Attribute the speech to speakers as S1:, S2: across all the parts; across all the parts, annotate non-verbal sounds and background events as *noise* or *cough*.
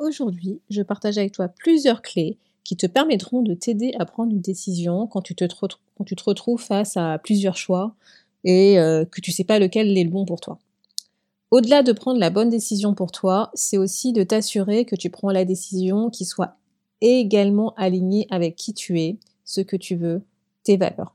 S1: Aujourd'hui, je partage avec toi plusieurs clés qui te permettront de t'aider à prendre une décision quand tu te, retrouves face à plusieurs choix et euh, que tu sais pas lequel est le bon pour toi. Au-delà de prendre la bonne décision pour toi, c'est aussi de t'assurer que tu prends la décision qui soit également alignée avec qui tu es, ce que tu veux, tes valeurs.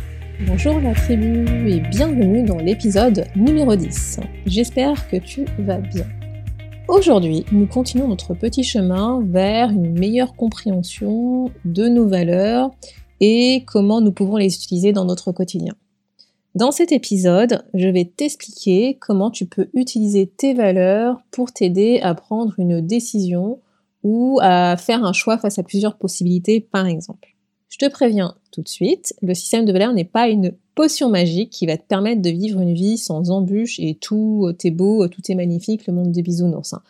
S1: Bonjour la tribu et bienvenue dans l'épisode numéro 10. J'espère que tu vas bien. Aujourd'hui, nous continuons notre petit chemin vers une meilleure compréhension de nos valeurs et comment nous pouvons les utiliser dans notre quotidien. Dans cet épisode, je vais t'expliquer comment tu peux utiliser tes valeurs pour t'aider à prendre une décision ou à faire un choix face à plusieurs possibilités, par exemple. Je te préviens tout de suite, le système de valeurs n'est pas une potion magique qui va te permettre de vivre une vie sans embûches et tout est beau, tout est magnifique, le monde des bisounours. Hein.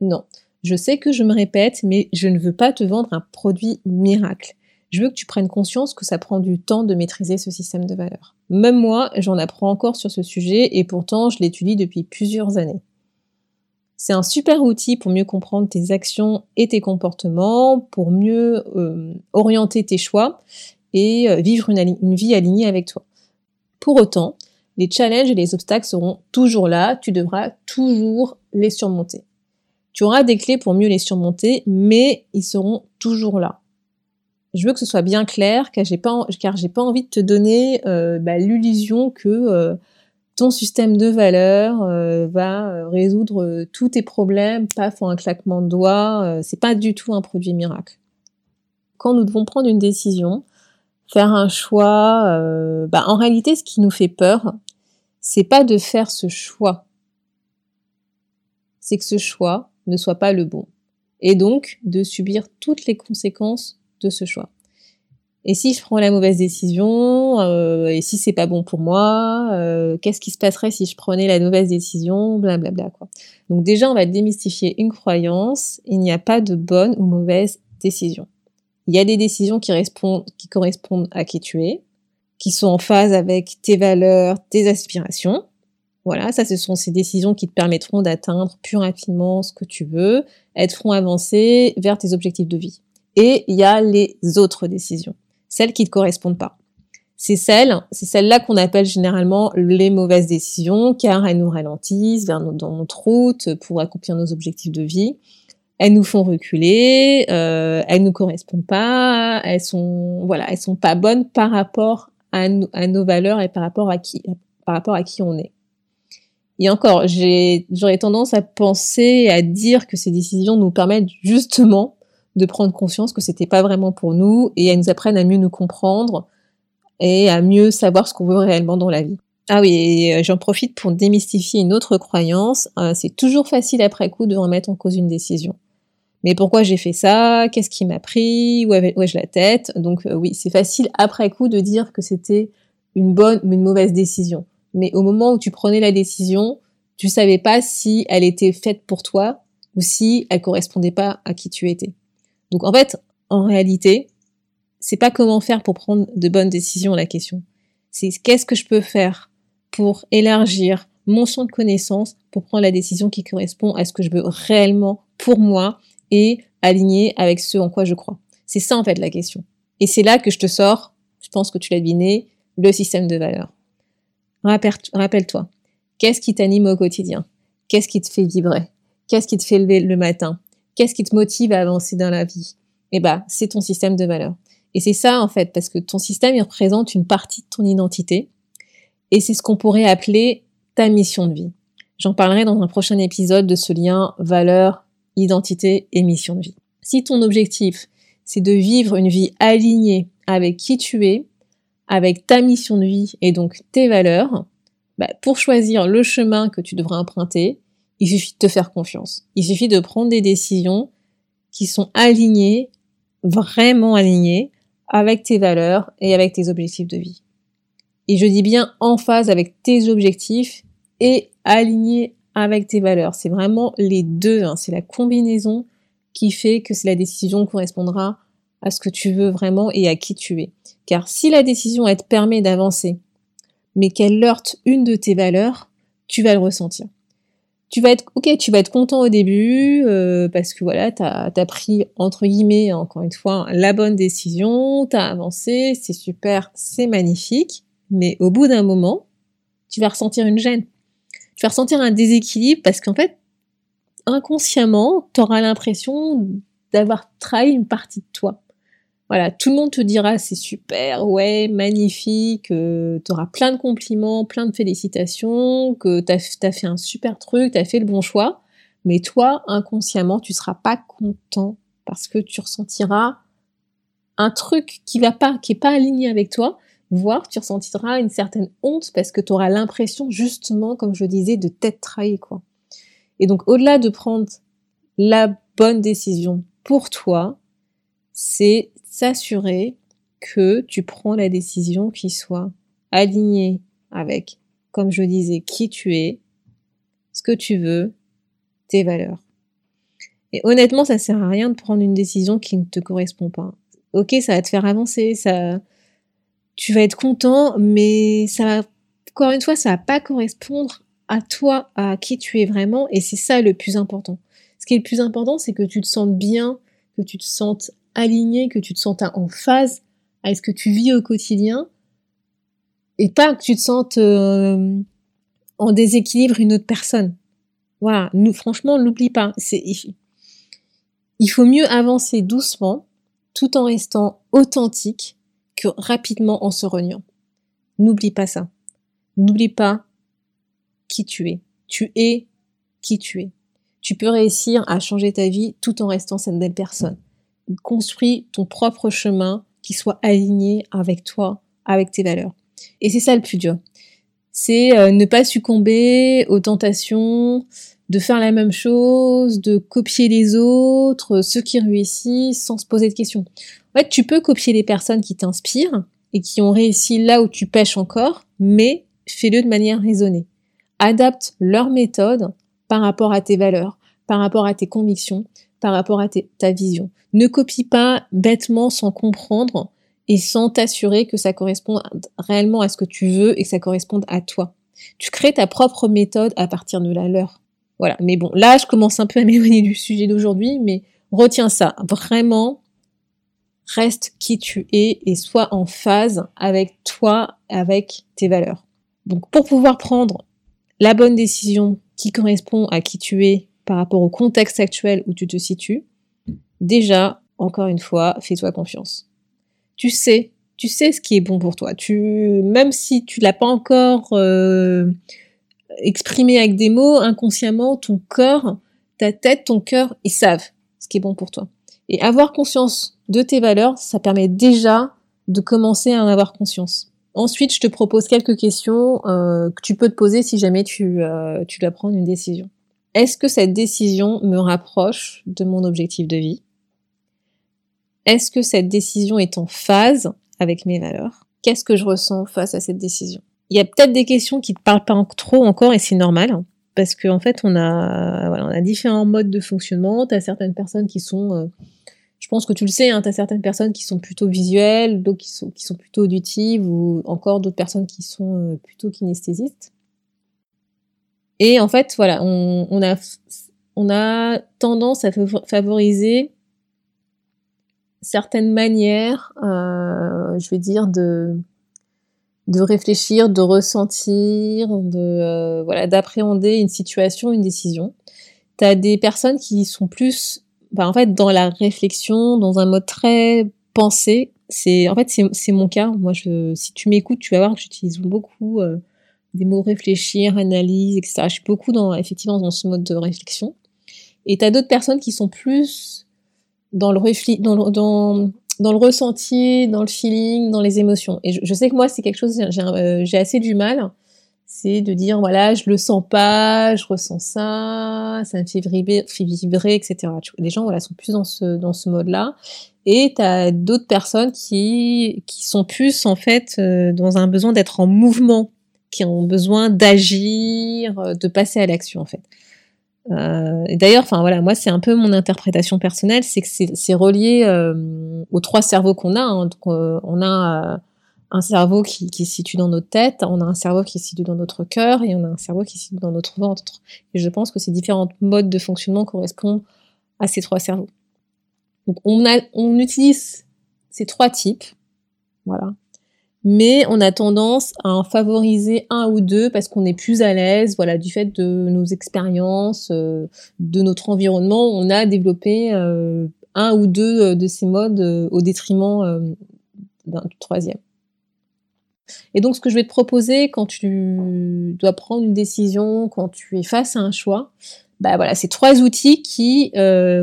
S1: Non, je sais que je me répète, mais je ne veux pas te vendre un produit miracle je veux que tu prennes conscience que ça prend du temps de maîtriser ce système de valeurs. Même moi, j'en apprends encore sur ce sujet et pourtant je l'étudie depuis plusieurs années. C'est un super outil pour mieux comprendre tes actions et tes comportements, pour mieux euh, orienter tes choix et euh, vivre une, vie alignée avec toi. Pour autant, les challenges et les obstacles seront toujours là, tu devras toujours les surmonter. Tu auras des clés pour mieux les surmonter, mais ils seront toujours là je veux que ce soit bien clair, car j'ai pas, envie de te donner euh, bah, l'illusion que ton système de valeurs euh, va résoudre tous tes problèmes, pas en un claquement de doigts. c'est pas du tout un produit miracle. Quand nous devons prendre une décision, faire un choix, bah, en réalité, ce qui nous fait peur, c'est pas de faire ce choix, c'est que ce choix ne soit pas le bon, et donc de subir toutes les conséquences de ce choix. Et si je prends la mauvaise décision, euh, et si c'est pas bon pour moi, euh, qu'est-ce qui se passerait si je prenais la mauvaise décision, blablabla quoi. Donc déjà, on va démystifier une croyance. Il n'y a pas de bonne ou mauvaise décision. Il y a des décisions qui, qui correspondent à qui tu es, qui sont en phase avec tes valeurs, tes aspirations. Voilà, ça, ce sont ces décisions qui te permettront d'atteindre plus rapidement ce que tu veux, être feront avancer vers tes objectifs de vie. Et il y a les autres décisions, celles qui ne correspondent pas. C'est celles, c'est celles-là qu'on appelle généralement les mauvaises décisions, car elles nous ralentissent vers dans notre route pour accomplir nos objectifs de vie. Elles nous font reculer, euh, elles nous correspondent pas, elles sont, voilà, elles sont pas bonnes par rapport à, à nos valeurs et par rapport à qui, par rapport à qui on est. Et encore, j'aurais tendance à penser, à dire que ces décisions nous permettent justement de prendre conscience que c'était pas vraiment pour nous et elles nous apprennent à mieux nous comprendre et à mieux savoir ce qu'on veut réellement dans la vie. Ah oui, euh, j'en profite pour démystifier une autre croyance. Euh, c'est toujours facile après coup de remettre en cause une décision. Mais pourquoi j'ai fait ça? Qu'est-ce qui m'a pris? Où ai-je la tête? Donc euh, oui, c'est facile après coup de dire que c'était une bonne ou une mauvaise décision. Mais au moment où tu prenais la décision, tu savais pas si elle était faite pour toi ou si elle correspondait pas à qui tu étais. Donc en fait, en réalité, c'est pas comment faire pour prendre de bonnes décisions la question. C'est qu'est-ce que je peux faire pour élargir mon champ de connaissances pour prendre la décision qui correspond à ce que je veux réellement pour moi et aligner avec ce en quoi je crois. C'est ça en fait la question. Et c'est là que je te sors, je pense que tu l'as deviné, le système de valeurs. Rappelle-toi, qu'est-ce qui t'anime au quotidien? Qu'est-ce qui te fait vibrer? Qu'est-ce qui te fait lever le matin? Qu'est-ce qui te motive à avancer dans la vie? Eh ben, c'est ton système de valeurs. Et c'est ça en fait, parce que ton système, représente une partie de ton identité, et c'est ce qu'on pourrait appeler ta mission de vie. J'en parlerai dans un prochain épisode de ce lien valeur, identité et mission de vie. Si ton objectif, c'est de vivre une vie alignée avec qui tu es, avec ta mission de vie et donc tes valeurs, bah, pour choisir le chemin que tu devras emprunter, il suffit de te faire confiance. Il suffit de prendre des décisions qui sont alignées, vraiment alignées, avec tes valeurs et avec tes objectifs de vie. Et je dis bien en phase avec tes objectifs et aligné avec tes valeurs. C'est vraiment les deux, hein. c'est la combinaison qui fait que la décision correspondra à ce que tu veux vraiment et à qui tu es. Car si la décision te permet d'avancer, mais qu'elle heurte une de tes valeurs, tu vas le ressentir. Tu vas être ok, tu vas être content au début euh, parce que voilà, t'as as pris entre guillemets encore une fois la bonne décision, t'as avancé, c'est super, c'est magnifique. Mais au bout d'un moment, tu vas ressentir une gêne. Tu vas ressentir un déséquilibre parce qu'en fait, inconsciemment, tu auras l'impression d'avoir trahi une partie de toi. Voilà, tout le monde te dira c'est super, ouais, magnifique, euh, tu auras plein de compliments, plein de félicitations, que tu as, fait un super truc, tu as fait le bon choix, mais toi, inconsciemment, tu seras pas content parce que tu ressentiras un truc qui va pas, qui est pas aligné avec toi, voire tu ressentiras une certaine honte parce que tu auras l'impression justement, comme je disais, de t'être trahi, quoi. Et donc, au-delà de prendre la bonne décision pour toi, c'est s'assurer que tu prends la décision qui soit alignée avec, comme je disais, qui tu es, ce que tu veux, tes valeurs. Et honnêtement, ça sert à rien de prendre une décision qui ne te correspond pas. Ok, ça va te faire avancer, ça, tu vas être content, mais ça va, encore une fois, ça va pas correspondre à toi, à qui tu es vraiment, et c'est ça le plus important. Ce qui est le plus important, c'est que tu te sentes bien, que tu te sentes aligné, que tu te sentes en phase avec ce que tu vis au quotidien, et pas que tu te sentes euh, en déséquilibre une autre personne. Voilà, nous, franchement, n'oublie pas. Il faut mieux avancer doucement, tout en restant authentique, que rapidement en se reniant. N'oublie pas ça. N'oublie pas qui tu es. Tu es qui tu es. Tu peux réussir à changer ta vie tout en restant cette belle personne. Construis ton propre chemin qui soit aligné avec toi, avec tes valeurs. Et c'est ça le plus dur. C'est euh, ne pas succomber aux tentations de faire la même chose, de copier les autres, ceux qui réussissent sans se poser de questions. En fait, tu peux copier les personnes qui t'inspirent et qui ont réussi là où tu pêches encore, mais fais-le de manière raisonnée. Adapte leur méthode par rapport à tes valeurs, par rapport à tes convictions, par rapport à ta vision. Ne copie pas bêtement sans comprendre et sans t'assurer que ça correspond réellement à ce que tu veux et que ça corresponde à toi. Tu crées ta propre méthode à partir de la leur. Voilà. Mais bon, là, je commence un peu à *laughs* m'éloigner du sujet d'aujourd'hui, mais retiens ça. Vraiment, reste qui tu es et sois en phase avec toi, avec tes valeurs. Donc pour pouvoir prendre la bonne décision qui correspond à qui tu es par rapport au contexte actuel où tu te situes, déjà, encore une fois, fais-toi confiance. Tu sais, tu sais ce qui est bon pour toi. Tu, même si tu l'as pas encore euh, exprimé avec des mots, inconsciemment, ton corps, ta tête, ton cœur, ils savent ce qui est bon pour toi. Et avoir conscience de tes valeurs, ça permet déjà de commencer à en avoir conscience. Ensuite, je te propose quelques questions euh, que tu peux te poser si jamais tu, euh, tu dois prendre une décision. Est-ce que cette décision me rapproche de mon objectif de vie? Est-ce que cette décision est en phase avec mes valeurs? Qu'est-ce que je ressens face à cette décision? Il y a peut-être des questions qui te parlent pas trop encore et c'est normal parce qu'en en fait on a différents modes de fonctionnement. Tu as certaines personnes qui sont euh, je pense que tu le sais, hein, tu as certaines personnes qui sont plutôt visuelles, d'autres qui sont, qui sont plutôt auditives, ou encore d'autres personnes qui sont euh, plutôt kinesthésistes. Et en fait, voilà, on, a, tendance à favoriser certaines manières, euh, je vais dire, de, de réfléchir, de ressentir, de euh, voilà, d'appréhender une situation, une décision. Tu as des personnes qui sont plus bah, en fait, dans la réflexion, dans un mode très pensé, en fait c'est mon cas. Moi, si tu m'écoutes, tu vas voir que j'utilise beaucoup euh, des mots réfléchir, analyse, etc. Je suis beaucoup dans effectivement dans ce mode de réflexion. Et t'as d'autres personnes qui sont plus dans le ressenti, dans le feeling, dans les émotions. Et je, sais que moi, c'est quelque chose j'ai euh, assez du mal c'est de dire voilà, je le sens pas, je ressens ça, ça me fait vibrer, fait vibrer etc. Les gens voilà sont plus dans ce dans ce mode-là. Et tu as d'autres personnes qui qui sont plus en fait euh, dans un besoin d'être en mouvement, qui ont besoin d'agir, euh, de passer à l'action en fait. Euh, et d'ailleurs, enfin voilà, moi c'est un peu mon interprétation personnelle, c'est que c'est relié euh, aux trois cerveaux qu'on a. Hein. On a un cerveau qui, se situe dans notre tête, on a un cerveau qui se situe dans notre cœur et on a un cerveau qui se situe dans notre ventre. Et je pense que ces différents modes de fonctionnement correspondent à ces trois cerveaux. Donc on, on utilise ces trois types, voilà. Mais on a tendance à en favoriser un ou deux parce qu'on est plus à l'aise, voilà, du fait de nos expériences, euh, de notre environnement, on a développé euh, un ou deux euh, de ces modes au détriment d'un troisième. Et donc, ce que je vais te proposer quand tu dois prendre une décision, quand tu es face à un choix, bah voilà, c'est trois outils qui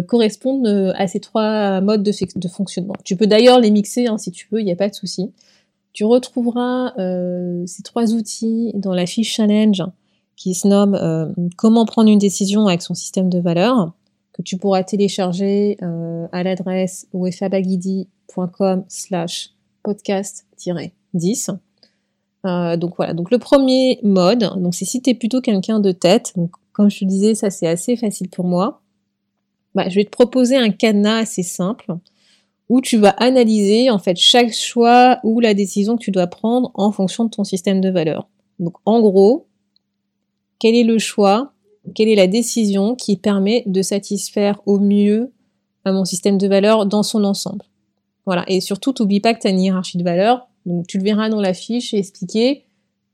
S1: correspondent à ces trois modes de, fonctionnement. Tu peux d'ailleurs les mixer hein, si tu veux, il n'y a pas de souci. Tu retrouveras euh, ces trois outils dans la fiche challenge qui se nomme Comment prendre une décision avec son système de valeurs que tu pourras télécharger à l'adresse wefabagidi.com slash podcast-10. Euh, donc voilà, donc le premier mode, donc c'est si tu es plutôt quelqu'un de tête, comme je te disais, ça c'est assez facile pour moi. Bah, je vais te proposer un cadenas assez simple où tu vas analyser en fait chaque choix ou la décision que tu dois prendre en fonction de ton système de valeurs. Donc en gros, quel est le choix, quelle est la décision qui permet de satisfaire au mieux à mon système de valeurs dans son ensemble. Voilà, et surtout, t'oublie pas que tu as une hiérarchie de valeurs, donc tu le verras dans la fiche expliqué.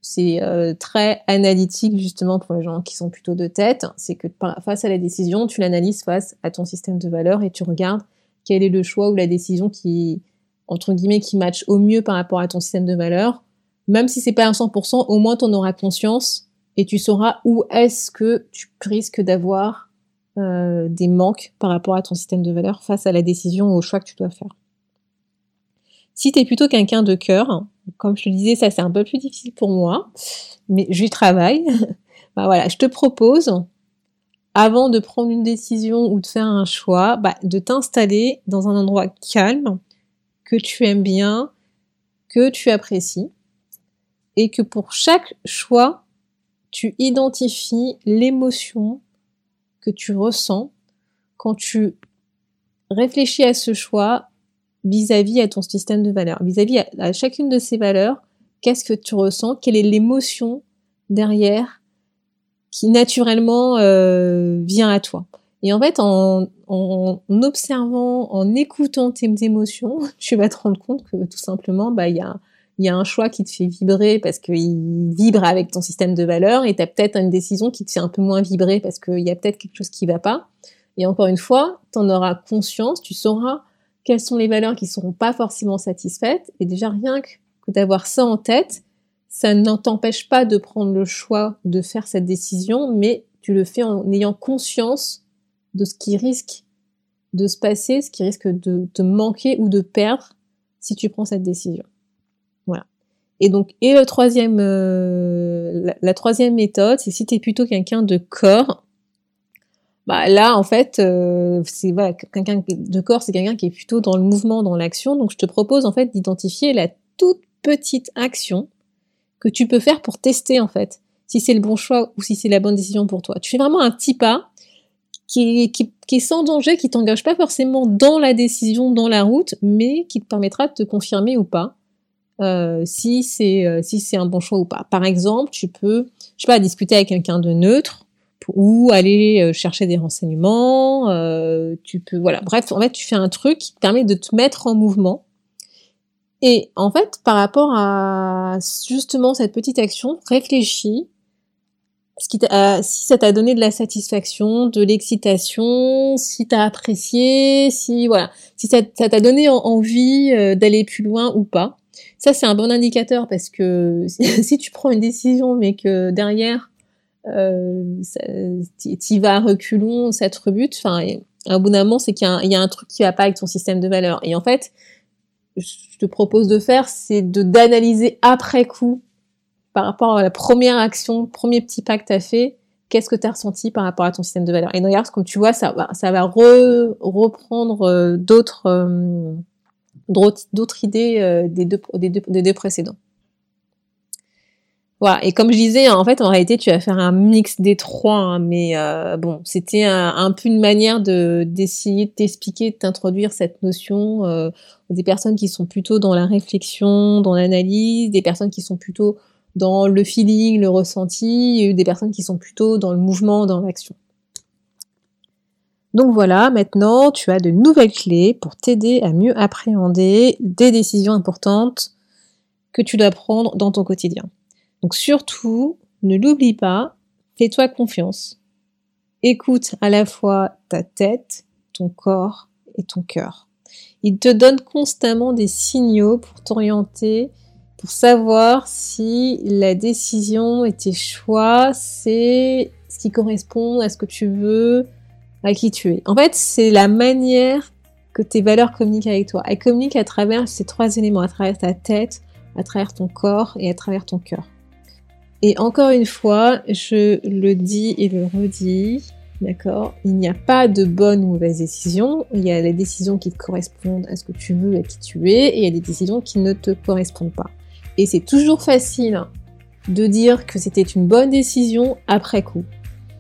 S1: C'est euh, très analytique justement pour les gens qui sont plutôt de tête. C'est que face à la décision, tu l'analyses face à ton système de valeurs et tu regardes quel est le choix ou la décision qui, entre guillemets, qui match au mieux par rapport à ton système de valeurs. Même si c'est pas à 100%, au moins tu en auras conscience et tu sauras où est-ce que tu risques d'avoir euh, des manques par rapport à ton système de valeurs face à la décision ou au choix que tu dois faire. Si tu es plutôt quelqu'un de cœur, comme je te disais, ça c'est un peu plus difficile pour moi, mais j'y travaille. *laughs* bah voilà, je te propose, avant de prendre une décision ou de faire un choix, bah, de t'installer dans un endroit calme, que tu aimes bien, que tu apprécies, et que pour chaque choix, tu identifies l'émotion que tu ressens quand tu réfléchis à ce choix vis-à-vis à ton système de valeurs, vis-à-vis à, chacune de ces valeurs, qu'est-ce que tu ressens, quelle est l'émotion derrière qui naturellement euh, vient à toi. Et en fait, en, en, observant, en écoutant tes émotions, *laughs* tu vas te rendre compte que tout simplement, bah, il y a, y a un choix qui te fait vibrer parce qu'il vibre avec ton système de valeurs et tu as peut-être une décision qui te fait un peu moins vibrer parce qu'il y a peut-être quelque chose qui va pas. Et encore une fois, tu en auras conscience, tu sauras quelles sont les valeurs qui ne seront pas forcément satisfaites. Et déjà, rien que d'avoir ça en tête, ça ne t'empêche pas de prendre le choix de faire cette décision, mais tu le fais en ayant conscience de ce qui risque de se passer, ce qui risque de te manquer ou de perdre si tu prends cette décision. Voilà. Et donc, et le troisième, euh, la, troisième méthode, c'est si tu es plutôt quelqu'un de corps, bah là en fait euh, c'est voilà quelqu'un de corps c'est quelqu'un qui est plutôt dans le mouvement dans l'action donc je te propose en fait d'identifier la toute petite action que tu peux faire pour tester en fait si c'est le bon choix ou si c'est la bonne décision pour toi tu fais vraiment un petit pas qui est, sans danger qui t'engage pas forcément dans la décision dans la route mais qui te permettra de te confirmer ou pas euh, si c'est euh, si c'est un bon choix ou pas par exemple tu peux je sais pas discuter avec quelqu'un de neutre ou aller euh, chercher des renseignements. Tu peux, voilà. Bref, en fait, tu fais un truc qui te permet de te mettre en mouvement. Et en fait, par rapport à justement cette petite action, réfléchis qui si ça t'a donné de la satisfaction, de l'excitation, si t'as apprécié, si voilà, si ça t'a donné envie euh, d'aller plus loin ou pas. Ça c'est un bon indicateur parce que *laughs* si tu prends une décision mais que derrière euh, tu vas reculons, ça te rebute. Enfin, un bout d'un moment, c'est qu'il y, a un truc qui va pas avec ton système de valeurs. Et en fait, je te propose de faire, c'est de d'analyser après coup, par rapport à la première action, premier petit pas que tu as fait, qu'est-ce que tu as ressenti par rapport à ton système de valeurs. Et regarde, comme tu vois, ça va, reprendre euh, d'autres euh, d'autres idées euh, des deux précédents. Voilà. Et comme je disais, en fait, en réalité, tu vas faire un mix des trois. Hein, mais euh, bon, c'était un, peu une manière de d'essayer de t'expliquer, de t'introduire cette notion euh, des personnes qui sont plutôt dans la réflexion, dans l'analyse, des personnes qui sont plutôt dans le feeling, le ressenti, et des personnes qui sont plutôt dans le mouvement, dans l'action. Donc voilà, maintenant tu as de nouvelles clés pour t'aider à mieux appréhender des décisions importantes que tu dois prendre dans ton quotidien. Donc surtout, ne l'oublie pas, fais-toi confiance. Écoute à la fois ta tête, ton corps et ton cœur. Il te donne constamment des signaux pour t'orienter, pour savoir si la décision et tes choix, c'est ce qui correspond à ce que tu veux, à qui tu es. En fait, c'est la manière que tes valeurs communiquent avec toi. Elles communiquent à travers ces trois éléments, à travers ta tête, à travers ton corps et à travers ton cœur. Et encore une fois, je le dis et le redis, d'accord Il n'y a pas de bonne ou mauvaise décision. Il y a les décisions qui correspondent à ce que tu veux, à qui tu es, et il y a des décisions qui ne te correspondent pas. Et c'est toujours facile de dire que c'était une bonne décision après coup.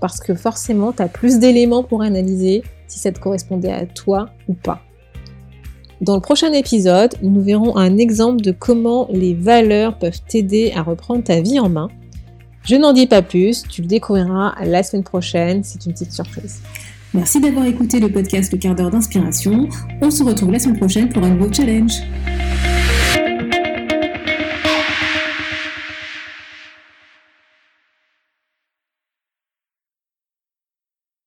S1: Parce que forcément, tu as plus d'éléments pour analyser si ça te correspondait à toi ou pas. Dans le prochain épisode, nous verrons un exemple de comment les valeurs peuvent t'aider à reprendre ta vie en main je n'en dis pas plus, tu le découvriras la semaine prochaine, c'est une petite surprise.
S2: Merci d'avoir écouté le podcast Le quart d'heure d'inspiration. On se retrouve la semaine prochaine pour un nouveau challenge.